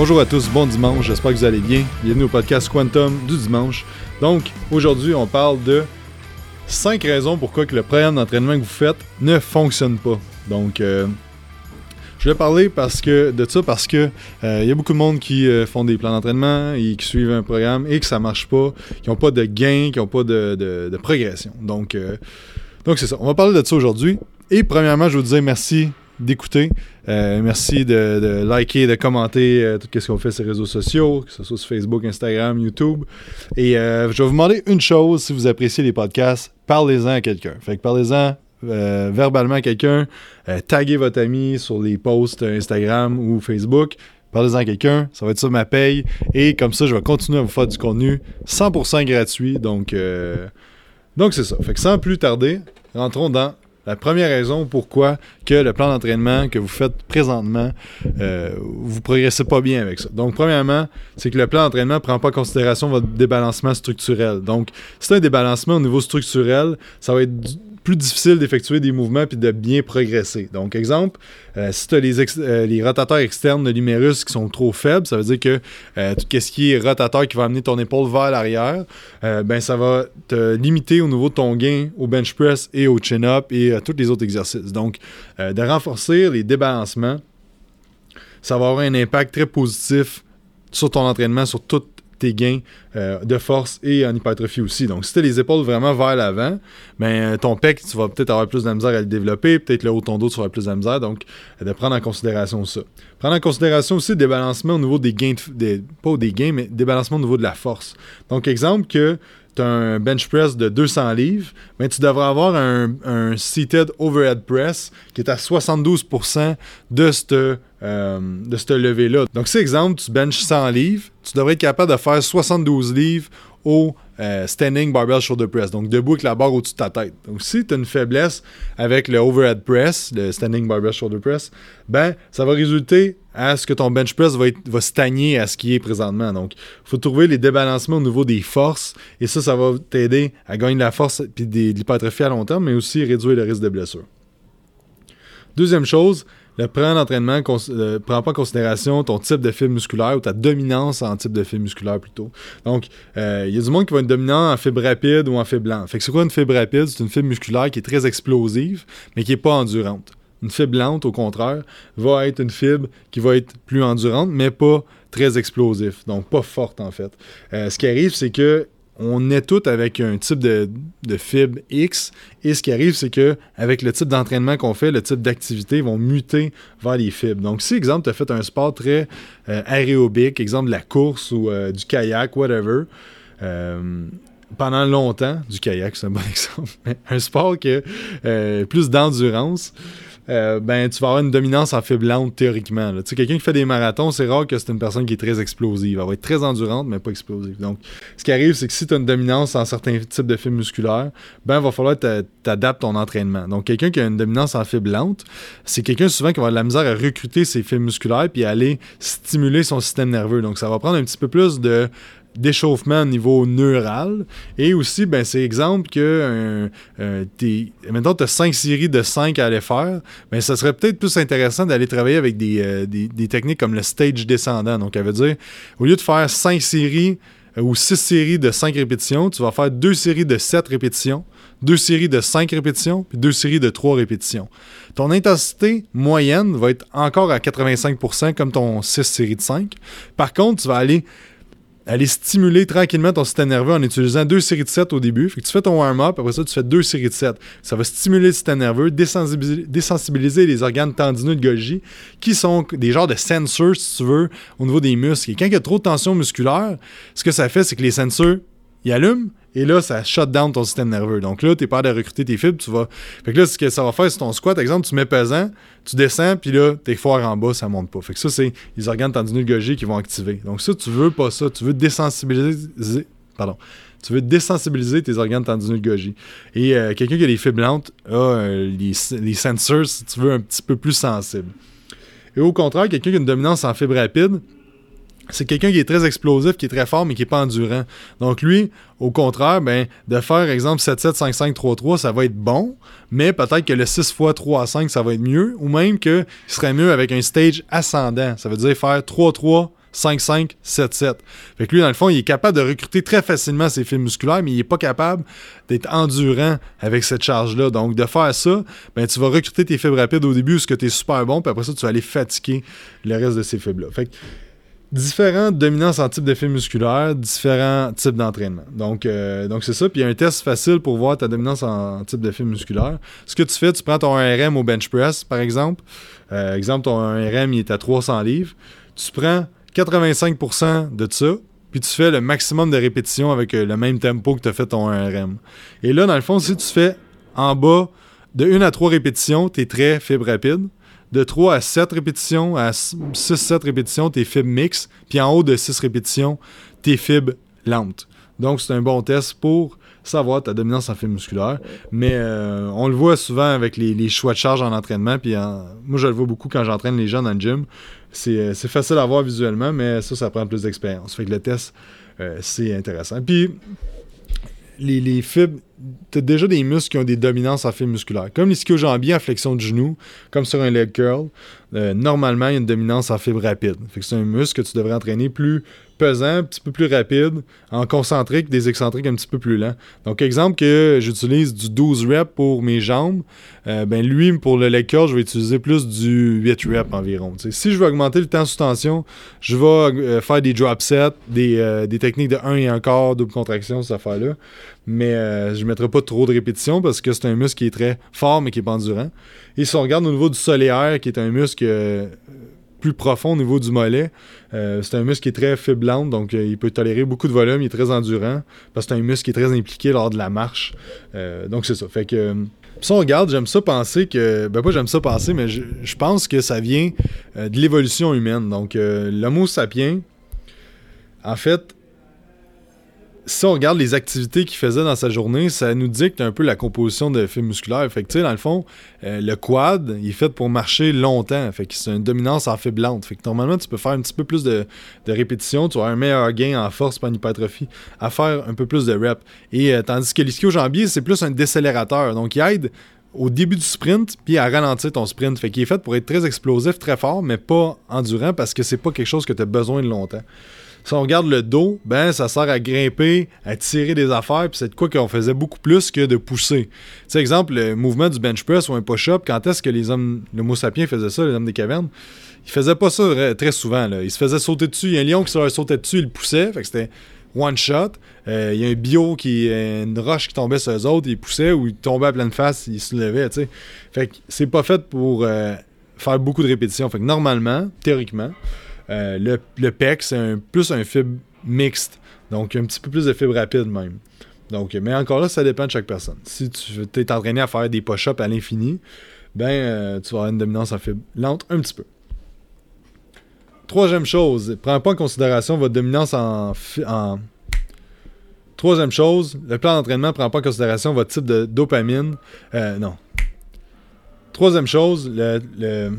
Bonjour à tous, bon dimanche, j'espère que vous allez bien. Bienvenue au podcast Quantum du dimanche. Donc, aujourd'hui, on parle de 5 raisons pourquoi que le programme d'entraînement que vous faites ne fonctionne pas. Donc, euh, je vais parler parce que, de ça parce que il y a beaucoup de monde qui euh, font des plans d'entraînement et qui suivent un programme et que ça marche pas, qui n'ont pas de gain, qui n'ont pas de, progression. Donc, euh, donc c'est ça. On va parler de ça aujourd'hui. Et premièrement, je vous dire merci d'écouter. Euh, merci de, liker, de commenter euh, tout ce qu'on fait sur les réseaux sociaux, que ce soit sur Facebook, Instagram, YouTube. Et euh, je vais vous demander une chose si vous appréciez les podcasts, parlez-en à quelqu'un. Fait que parlez-en verbalement à quelqu'un, taguez votre ami sur les posts Instagram ou Facebook. Parlez-en à quelqu'un, ça va être ça ma paye. Et comme ça, je vais continuer à vous faire du contenu 100% gratuit. Donc, donc c'est ça. Fait que sans plus tarder, rentrons dans la première raison pourquoi que le plan d'entraînement que vous faites présentement, euh, vous progressez pas bien avec ça. Donc, premièrement, c'est que le plan d'entraînement ne prend pas en considération votre débalancement structurel. Donc, si c'est un débalancement au niveau structurel, ça va être plus difficile d'effectuer des mouvements puis de bien progresser. Donc, exemple, euh, si tu as euh, les rotateurs externes de l'humérus qui sont trop faibles, ça veut dire que euh, tout ce qui est rotateur qui va amener ton épaule vers l'arrière, ben ça va te limiter au niveau de ton gain au bench press et au chin-up et à tous les autres exercices. Donc, euh, de renforcer les débalancements, ça va avoir un impact très positif sur ton entraînement, sur tous tes gains euh, de force et en hypertrophie aussi. Donc, si tu as les épaules vraiment vers l'avant, ben, euh, ton pec, tu vas peut-être avoir plus de misère à le développer, peut-être le haut de ton dos, tu vas avoir plus de la misère. Donc, de prendre en considération ça. Prendre en considération aussi le débalancement au niveau des gains, de- pas des gains, mais débalancement au niveau de la force. Donc, exemple que un bench press de 200 livres, mais tu devrais avoir un, seated overhead press qui est à 72% de cette, euh, de cette levée-là. Donc, si exemple, tu benches 100 livres, tu devrais être capable de faire 72 livres au euh, standing barbell shoulder press, donc debout avec la barre au-dessus de ta tête. Donc, si tu as une faiblesse avec le overhead press, le standing barbell shoulder press, ben, ça va résulter à ce que ton bench press va, va stagner à ce qui est présentement. Donc, il faut trouver les débalancements au niveau des forces et ça, ça va t'aider à gagner de la force et de l'hypertrophie à long terme, mais aussi réduire le risque de blessure. Deuxième chose, le plan d'entraînement ne prend pas en considération ton type de fibre musculaire ou ta dominance en type de fibre musculaire plutôt. Donc, euh, il y a du monde qui va être dominant en fibre rapide ou en fibre lente. Fait que c'est quoi une fibre rapide? C'est une fibre musculaire qui est très explosive, mais qui n'est pas endurante. Une fibre lente, au contraire, va être une fibre qui va être plus endurante, mais pas très explosive, donc pas forte en fait. Euh, ce qui arrive, c'est que on est tout avec un type de, de fibre X, et ce qui arrive, c'est que avec le type d'entraînement qu'on fait, le type d'activité vont muter vers les fibres. Donc, si, exemple, tu as fait un sport très euh, aérobique, exemple de la course ou euh, du kayak, whatever, euh, pendant longtemps, du kayak, c'est un bon exemple, mais un sport qui a euh, plus d'endurance, euh, ben, tu vas avoir une dominance en fibre lente théoriquement. Tu sais, quelqu'un qui fait des marathons, c'est rare que c'est une personne qui est très explosive. Elle va être très endurante, mais pas explosive. Donc, ce qui arrive, c'est que si tu as une dominance en certains types de fibres musculaires, ben, il va falloir que tu adaptes ton entraînement. Donc, quelqu'un qui a une dominance en fibre lente, c'est quelqu'un souvent qui va avoir de la misère à recruter ses fibres musculaires puis à aller stimuler son système nerveux. Donc, ça va prendre un petit peu plus de d'échauffement au niveau neural. Et aussi, ben, c'est exemple que maintenant tu as cinq séries de 5 à aller faire, ben, ça serait peut-être plus intéressant d'aller travailler avec des, euh, techniques comme le stage descendant. Donc, ça veut dire, au lieu de faire 5 séries euh, ou 6 séries de 5 répétitions, tu vas faire 2 séries de 7 répétitions, 2 séries de 5 répétitions, puis 2 séries de 3 répétitions. Ton intensité moyenne va être encore à 85% comme ton 6 séries de 5. Par contre, tu vas aller aller stimuler tranquillement ton système nerveux en utilisant deux séries de 7 au début. Fait que tu fais ton warm-up, après ça, tu fais deux séries de 7. Ça va stimuler le système nerveux, désensibiliser, les organes tendineux de Golgi, qui sont des genres de sensors, si tu veux, au niveau des muscles. Et quand il y a trop de tension musculaire, ce que ça fait, c'est que les sensors, ils allument, et là, ça shut down ton système nerveux. Donc là, tu es pas de recruter tes fibres, tu vas. Fait que là, ce que ça va faire, c'est ton squat, par exemple, tu mets pesant, tu descends, puis là, tes foires en bas, ça monte pas. Fait que ça, c'est les organes tendineux Golgi qui vont activer. Donc ça, tu veux pas ça. Tu veux désensibiliser. Pardon. Tu veux désensibiliser tes organes tendineux Golgi. Et euh, quelqu'un qui a des fibres lentes a euh, les, les sensors, si tu veux, un petit peu plus sensibles. Et au contraire, quelqu'un qui a une dominance en fibre rapide, c'est quelqu'un qui est très explosif, qui est très fort, mais qui n'est pas endurant. Donc lui, au contraire, ben, de faire, exemple, 7-7, 5-5, 3-3, ça va être bon, mais peut-être que le 6 x 3 à 5, ça va être mieux, ou même qu'il serait mieux avec un stage ascendant. Ça veut dire faire 3-3, 5-5, 7-7. Fait que lui, dans le fond, il est capable de recruter très facilement ses fibres musculaires, mais il n'est pas capable d'être endurant avec cette charge-là. Donc, de faire ça, ben, tu vas recruter tes fibres rapides au début, ce que tu es super bon, puis après ça, tu vas aller fatiguer le reste de ces fibres-là. Fait que différentes dominances en type d'effet musculaire, différents types d'entraînement. Donc, euh, donc c'est ça. Puis il y a un test facile pour voir ta dominance en type d'effet musculaire. Ce que tu fais, tu prends ton RM au bench press, par exemple. Euh, exemple, ton RM il est à 300 livres. Tu prends 85% de ça, puis tu fais le maximum de répétitions avec euh, le même tempo que tu as fait ton RM. Et là, dans le fond, si tu fais en bas de 1 à 3 répétitions, tu es très fibre rapide de 3 à 7 répétitions, à 6-7 répétitions, tes fibres mixtes, puis en haut de 6 répétitions, tes fibres lentes. Donc, c'est un bon test pour savoir ta dominance en fibres musculaires. Mais euh, on le voit souvent avec les, choix de charge en entraînement. Puis moi, je le vois beaucoup quand j'entraîne les gens dans le gym. C'est euh, facile à voir visuellement, mais ça, ça prend plus d'expérience. Fait que le test, euh, c'est intéressant. Puis, les, les fibres, tu as déjà des muscles qui ont des dominances en fibres musculaires. Comme l'ischio-jambier en flexion de genou, comme sur un leg curl, euh, normalement, il y a une dominance en fibres rapides. Fait que c'est un muscle que tu devrais entraîner plus pesant, un petit peu plus rapide, en concentrique, des excentriques un petit peu plus lent. Donc, exemple que j'utilise du 12 reps pour mes jambes, euh, ben lui, pour le leg curl, je vais utiliser plus du 8 reps environ. si je veux augmenter le temps sous tension, je vais euh, faire des drop sets, des, des, techniques de 1 et 1 quart, double contraction, cette affaire-là. Mais je ne mettrai pas trop de répétitions parce que c'est un muscle qui est très fort mais qui est pas endurant. Et si on regarde au niveau du solaire, qui est un muscle euh, plus profond au niveau du mollet, euh, c'est un muscle qui est très fibrant, donc euh, il peut tolérer beaucoup de volume, il est très endurant, parce que c'est un muscle qui est très impliqué lors de la marche. donc c'est ça. Fait que si on regarde, j'aime ça penser que. Ben, pas j'aime ça penser, mais je, je pense que ça vient de l'évolution humaine. Donc, l'homo sapiens, en fait, si on regarde les activités qu'il faisait dans sa journée, ça nous dicte un peu la composition de fibres musculaires. Fait que, dans le fond, euh, le quad, il est fait pour marcher longtemps. Fait que c'est une dominance en fibres lentes. Fait que normalement, tu peux faire un petit peu plus de, répétitions. Tu avoir un meilleur gain en force, pas en hypertrophie, à faire un peu plus de reps. Et euh, tandis que l'ischio-jambier, c'est plus un décélérateur. Donc, il aide au début du sprint, puis à ralentir ton sprint. Fait qu'il est fait pour être très explosif, très fort, mais pas endurant parce que c'est pas quelque chose que tu as besoin de longtemps. Si on regarde le dos, ben ça sert à grimper, à tirer des affaires, puis c'est de quoi qu'on faisait beaucoup plus que de pousser. Tu sais, exemple, le mouvement du bench press ou un push-up, quand est-ce que les hommes, le mot sapien faisait ça, les hommes des cavernes? Ils faisaient pas ça très souvent. Ils se faisaient sauter dessus. Il y a un lion qui se leur sautait dessus, il poussait. Fait que c'était one shot. Euh, il y a un bio qui une roche qui tombait sur eux autres, il poussait ou il tombait à pleine face, il se levait, tu sais. Fait que c'est pas fait pour euh, faire beaucoup de répétitions. Fait que normalement, théoriquement, euh, le, PEC, c'est plus un fibre mixte. Donc, un petit peu plus de fibre rapide même. Donc, mais encore là, ça dépend de chaque personne. Si tu es entraîné à faire des push-ups à l'infini, ben, euh, tu vas avoir une dominance en fibre lente un petit peu. Troisième chose, prends pas en considération votre dominance en. Troisième chose, le plan d'entraînement prend pas en considération votre type de dopamine. Euh, non. Troisième chose, le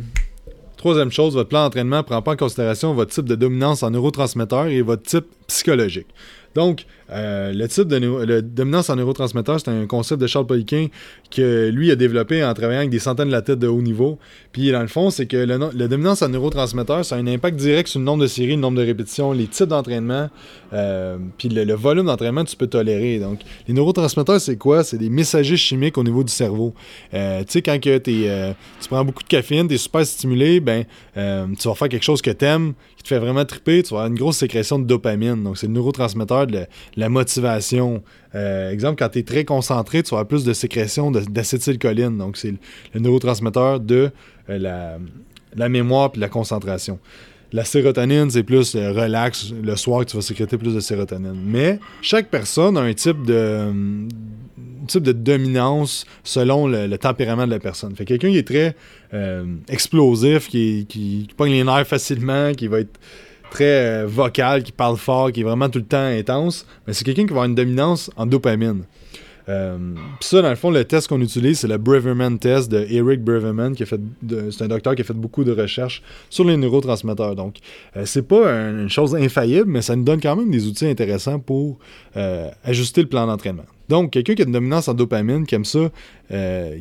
Troisième chose, votre plan d'entraînement ne prend pas en considération votre type de dominance en neurotransmetteurs et votre type psychologique. Donc, euh, le type de dominance en neurotransmetteurs, c'est un concept de Charles Poliquin que lui a développé en travaillant avec des centaines de la tête de haut niveau. Puis, dans le fond, c'est que la dominance en neurotransmetteurs, ça a un impact direct sur le nombre de séries, le nombre de répétitions, les types d'entraînement, euh, puis le, volume d'entraînement que tu peux tolérer. Donc, les neurotransmetteurs, c'est quoi? C'est des messagers chimiques au niveau du cerveau. Euh, tu sais, quand que tu prends beaucoup de caféine, tu es super stimulé, ben, tu vas faire quelque chose que tu aimes, qui te fait vraiment triper, tu vas avoir une grosse sécrétion de dopamine. Donc, c'est le neurotransmetteur de la, motivation. Euh, exemple, quand tu es très concentré, tu vas avoir plus de sécrétion d'acétylcholine. Donc, c'est le, neurotransmetteur de euh, la, mémoire et la concentration. La sérotonine, c'est plus le relax. Le soir, tu vas sécréter plus de sérotonine. Mais chaque personne a un type de, type de dominance selon le, tempérament de la personne. Fait quelqu'un qui est très euh, explosif, qui, qui, pogne les nerfs facilement, qui va être très euh, vocal, qui parle fort, qui est vraiment tout le temps intense, mais c'est quelqu'un qui va avoir une dominance en dopamine. Euh, ça, dans le fond, le test qu'on utilise, c'est le Braverman test de Eric Braverman, qui a fait c'est un docteur qui a fait beaucoup de recherches sur les neurotransmetteurs. Donc, euh, c'est pas une chose infaillible, mais ça nous donne quand même des outils intéressants pour ajuster le plan d'entraînement. Donc, quelqu'un qui a une dominance en dopamine, qui aime ça,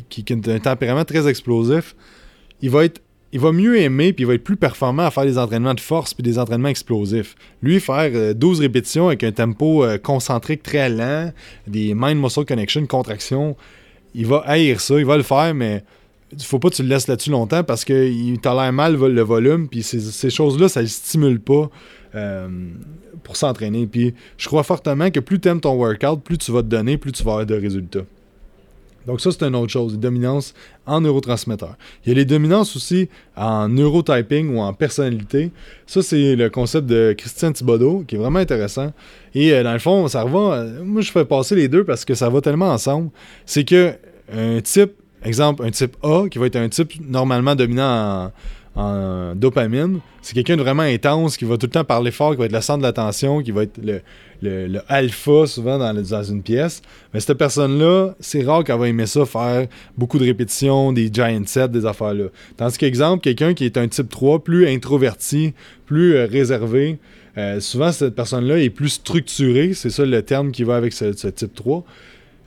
qui, qui, a un tempérament très explosif, il va être il va mieux aimer puis il va être plus performant à faire des entraînements de force puis des entraînements explosifs. Lui, faire 12 euh, répétitions avec un tempo euh, concentrique très lent, des mind-muscle connection, contraction, il va haïr ça, il va le faire, mais il faut pas que tu le laisses là-dessus longtemps parce qu'il l'air mal le volume, puis ces, choses-là, ça ne stimule pas euh, pour s'entraîner. Puis je crois fortement que plus tu aimes ton workout, plus tu vas te donner, plus tu vas avoir de résultats. Donc ça, c'est une autre chose, les dominances en neurotransmetteurs. Il y a les dominances aussi en neurotyping ou en personnalité. Ça, c'est le concept de Christian Thibodeau, qui est vraiment intéressant. Et euh, dans le fond, ça revient... Euh, moi, je fais passer les deux parce que ça va tellement ensemble. C'est que un type, exemple, un type A, qui va être un type normalement dominant en en dopamine. C'est quelqu'un de vraiment intense qui va tout le temps parler fort, qui va être le centre de l'attention, qui va être le, alpha souvent dans, dans, une pièce. Mais cette personne-là, c'est rare qu'elle va aimer ça, faire beaucoup de répétitions, des giant sets, des affaires-là. Tandis qu'exemple, quelqu'un qui est un type 3, plus introverti, plus euh, réservé, euh, souvent cette personne-là est plus structurée, c'est ça le terme qui va avec ce, ce type 3.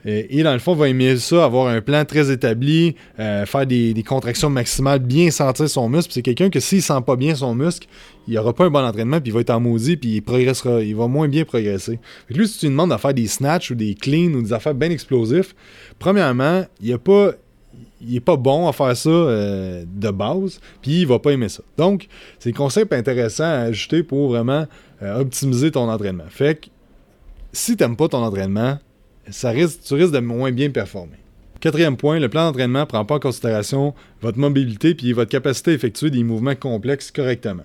Et dans le fond, va aimer ça, avoir un plan très établi, euh, faire des, contractions maximales, bien sentir son muscle. C'est quelqu'un que s'il sent pas bien son muscle, il aura pas un bon entraînement, puis il va être en maudit, puis il progressera, il va moins bien progresser. lui, si tu lui demandes de faire des snatchs ou des cleans ou des affaires bien explosifs, premièrement, il a pas il pas bon à faire ça euh, de base, puis il va pas aimer ça. Donc, c'est un concept intéressant à ajouter pour vraiment euh, optimiser ton entraînement. Fait que si t'aimes pas ton entraînement, ça risque, tu risques de moins bien performer. Quatrième point, le plan d'entraînement ne prend pas en considération votre mobilité puis votre capacité à effectuer des mouvements complexes correctement.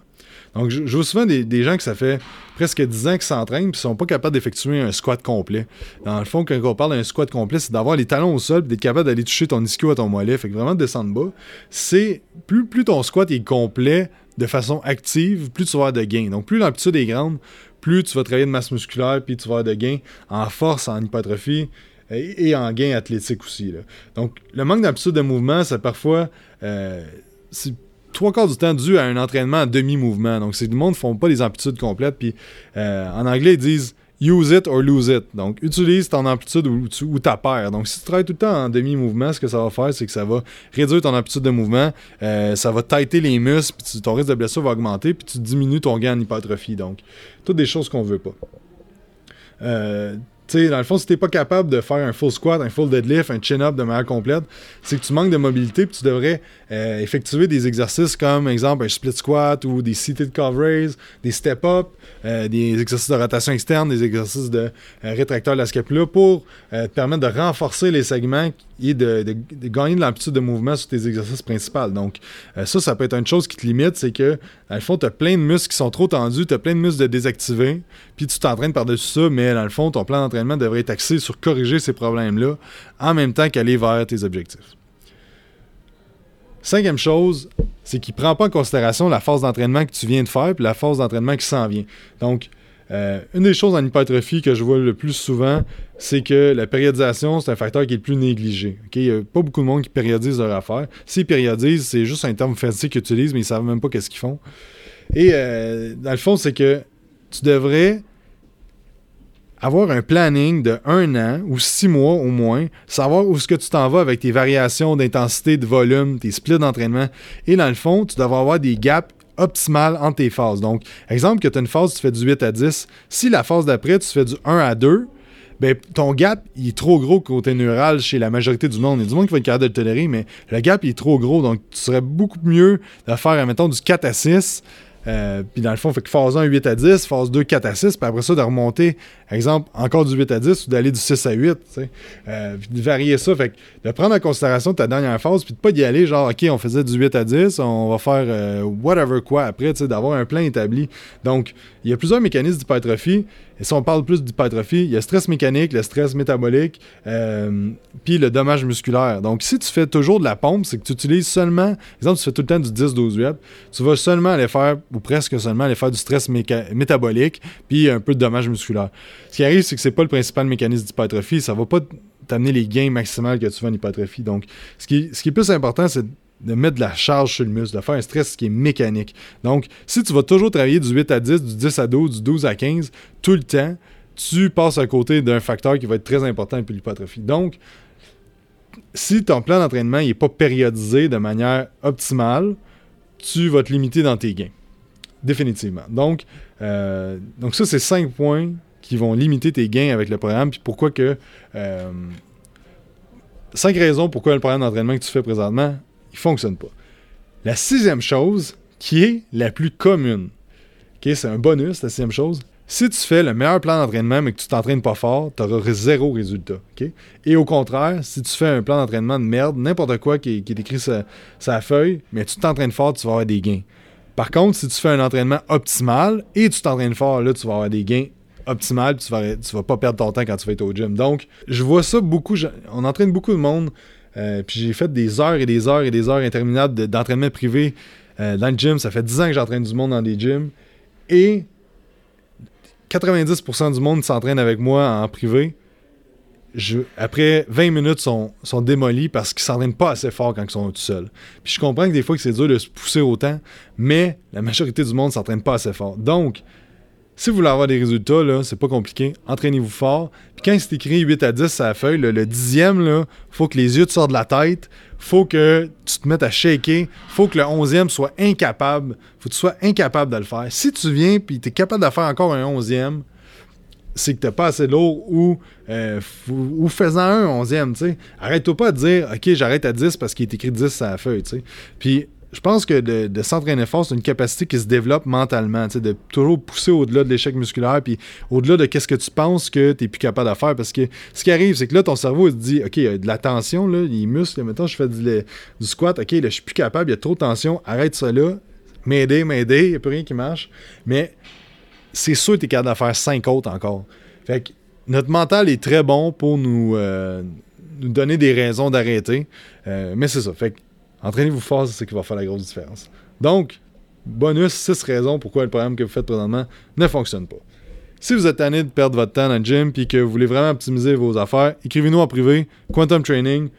Donc, je, vois souvent des, gens que ça fait presque 10 ans qu'ils s'entraînent et ne sont pas capables d'effectuer un squat complet. Dans le fond, quand on parle d'un squat complet, c'est d'avoir les talons au sol et d'être capable d'aller toucher ton ischio à ton mollet. Fait que vraiment descendre bas. C'est plus, plus ton squat est complet de façon active, plus tu vas avoir de gains. Donc, plus l'amplitude est grande, plus tu vas travailler de masse musculaire, puis tu vas avoir de gains en force, en hypertrophie et, en gains athlétiques aussi. Donc, le manque d'amplitude de mouvement, c'est parfois. Euh, c'est trois quarts du temps dû à un entraînement en demi-mouvement. Donc, c'est du monde ne font pas les amplitudes complètes. Puis, euh, en anglais, ils disent use it or lose it. Donc, utilise ton amplitude ou, ta paire. Donc, si tu travailles tout le temps en demi-mouvement, ce que ça va faire, c'est que ça va réduire ton amplitude de mouvement, euh, ça va tighter les muscles, puis ton risque de blessure va augmenter, puis tu diminues ton gain en hypertrophie. Donc, toutes des choses qu'on veut pas. Euh, dans le fond, si t'es pas capable de faire un full squat, un full deadlift, un chin-up de manière complète, c'est que tu manques de mobilité puis tu devrais euh, effectuer des exercices comme, exemple, un split squat ou des seated calf des step-up, euh, des exercices de rotation externe, des exercices de euh, rétracteur de la scapula pour te permettre de renforcer les segments et de, gagner de l'amplitude de mouvement sur tes exercices principaux. Donc, ça, ça peut être une chose qui te limite, c'est que, dans le fond, tu as plein de muscles qui sont trop tendus, tu as plein de muscles de désactivés, puis tu t'entraînes par-dessus ça, mais dans le fond, ton plan d'entraînement devrait être axé sur corriger ces problèmes-là en même temps qu'aller vers tes objectifs. Cinquième chose, c'est qu'il ne prend pas en considération la phase d'entraînement que tu viens de faire et la phase d'entraînement qui s'en vient. Donc, euh, une des choses en hypertrophie que je vois le plus souvent, c'est que la périodisation, c'est un facteur qui est le plus négligé. Il n'y a pas beaucoup de monde qui périodise leur affaire. S'ils périodisent, c'est juste un terme fancy qu'ils utilisent, mais ils ne savent même pas qu'est-ce qu'ils font. Et euh, dans le fond, c'est que tu devrais avoir un planning de un an ou six mois au moins, savoir où est-ce que tu t'en vas avec tes variations d'intensité, de volume, tes splits d'entraînement. Et dans le fond, tu devrais avoir des gaps optimales entre tes phases. Donc, exemple que tu as une phase, tu fais du 8 à 10. Si la phase d'après, tu fais du 1 à 2, ben, ton gap est trop gros côté neural chez la majorité du monde. Il y a du monde qui va être capable de le tolérer, mais le gap est trop gros. Donc, tu serais beaucoup mieux de faire, mettons, du 4 à 6 euh, puis dans le fond, fait que phase 1, 8 à 10, phase 2, 4 à 6, puis après ça, de remonter, exemple, encore du 8 à 10 ou d'aller du 6 à 8, tu sais. Euh, puis de varier ça, fait que de prendre en considération ta dernière phase, puis de pas y aller, genre, OK, on faisait du 8 à 10, on va faire euh, whatever quoi après, d'avoir un plan établi. Donc, il y a plusieurs mécanismes d'hypertrophie. Et si on parle plus d'hypertrophie, il y a stress mécanique, le stress métabolique, euh, puis le dommage musculaire. Donc, si tu fais toujours de la pompe, c'est que tu utilises seulement, exemple, tu fais tout le temps du 10-12 8 tu vas seulement aller faire, ou presque seulement aller faire du stress métabolique, puis un peu de dommage musculaire. Ce qui arrive, c'est que c'est pas le principal mécanisme d'hypertrophie, ça va pas t'amener les gains maximales que tu veux en hypertrophie. Donc, ce qui, est plus important, c'est de mettre de la charge sur le muscle, de faire un stress qui est mécanique. Donc, si tu vas toujours travailler du 8 à 10, du 10 à 12, du 12 à 15, tout le temps, tu passes à côté d'un facteur qui va être très important pour l'hypertrophie. Donc, si ton plan d'entraînement n'est pas périodisé de manière optimale, tu vas te limiter dans tes gains. Définitivement. Donc, euh, donc ça, c'est 5 points qui vont limiter tes gains avec le programme. Puis pourquoi que... 5 raisons pourquoi le programme d'entraînement que tu fais présentement, il fonctionne pas. La sixième chose, qui est la plus commune, c'est un bonus, la sixième chose, si tu fais le meilleur plan d'entraînement mais que tu t'entraînes pas fort, tu auras zéro résultat. Et au contraire, si tu fais un plan d'entraînement de merde, n'importe quoi qui est, écrit sur sa feuille, mais tu t'entraînes fort, tu vas avoir des gains. Par contre, si tu fais un entraînement optimal et tu t'entraînes fort, là, tu vas avoir des gains optimales, tu vas, tu vas pas perdre ton temps quand tu vas être au gym. Donc, je vois ça beaucoup. on entraîne beaucoup de monde. Euh, puis j'ai fait des heures et des heures et des heures interminables d'entraînement privé euh, dans le gym. Ça fait 10 ans que j'entraîne du monde dans des gyms. Et 90% du monde s'entraîne avec moi en privé. après 20 minutes, sont, sont démolis parce qu'ils s'entraînent pas assez fort quand ils sont tout seuls. Puis je comprends que des fois c'est dur de se pousser autant, mais la majorité du monde s'entraîne pas assez fort. Donc, si vous voulez avoir des résultats, là, c'est pas compliqué. Entraînez-vous fort. Puis quand c'est écrit 8 à 10 à la feuille, le dixième, il faut que les yeux te sortent de la tête. faut que tu te mettes à shaker. faut que le onzième soit incapable. faut que tu sois incapable de le faire. Si tu viens et tu es capable de faire encore un onzième, c'est que t'as pas assez lourd ou, euh, ou faisant un onzième, tu. Arrête-toi pas de dire, OK, j'arrête à 10 parce qu'il est écrit 10 à la feuille. Puis je pense que de, s'entraîner fort, c'est une capacité qui se développe mentalement, de toujours pousser au-delà de l'échec musculaire, puis au-delà de qu'est-ce que tu penses que tu n'es plus capable de faire. Parce que ce qui arrive, c'est que là, ton cerveau il te dit OK, il y a de la tension, les muscles, maintenant je fais du, squat, OK, là, je suis plus capable, il y a trop de tension, arrête ça là, m'aider, m'aider, il n'y a plus rien qui marche. Mais c'est sûr que tu es capable de faire 5 autres encore. Fait que notre mental est très bon pour nous, euh, donner des raisons d'arrêter. Euh, mais c'est ça. Fait que Entraînez-vous fort, c'est ce qui va faire la grosse différence. Donc, bonus, 6 raisons pourquoi le programme que vous faites présentement ne fonctionne pas. Si vous êtes tanné de perdre votre temps dans le gym et que vous voulez vraiment optimiser vos affaires, écrivez-nous en privé, Quantum Training.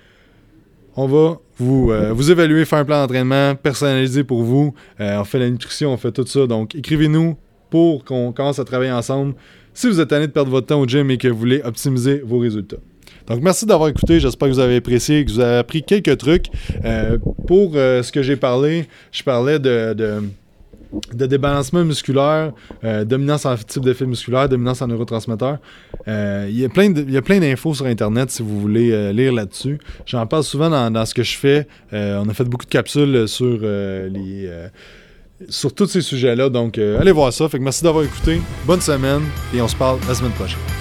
On va vous, euh, vous évaluer, faire un plan d'entraînement personnalisé pour vous. Euh, on fait la nutrition, on fait tout ça. Donc, écrivez-nous pour qu'on commence à travailler ensemble. Si vous êtes tanné de perdre votre temps au gym et que vous voulez optimiser vos résultats. Donc, merci d'avoir écouté. J'espère que vous avez apprécié, que vous avez appris quelques trucs. Euh, pour euh, ce que j'ai parlé, je parlais de, débalancement musculaire, euh, dominance en type d'effet musculaire, dominance en neurotransmetteurs. Il y a plein d'infos sur Internet si vous voulez lire là-dessus. J'en parle souvent dans, ce que je fais. on a fait beaucoup de capsules sur les sur tous ces sujets-là. Donc, allez voir ça. Fait que merci d'avoir écouté. Bonne semaine et on se parle la semaine prochaine.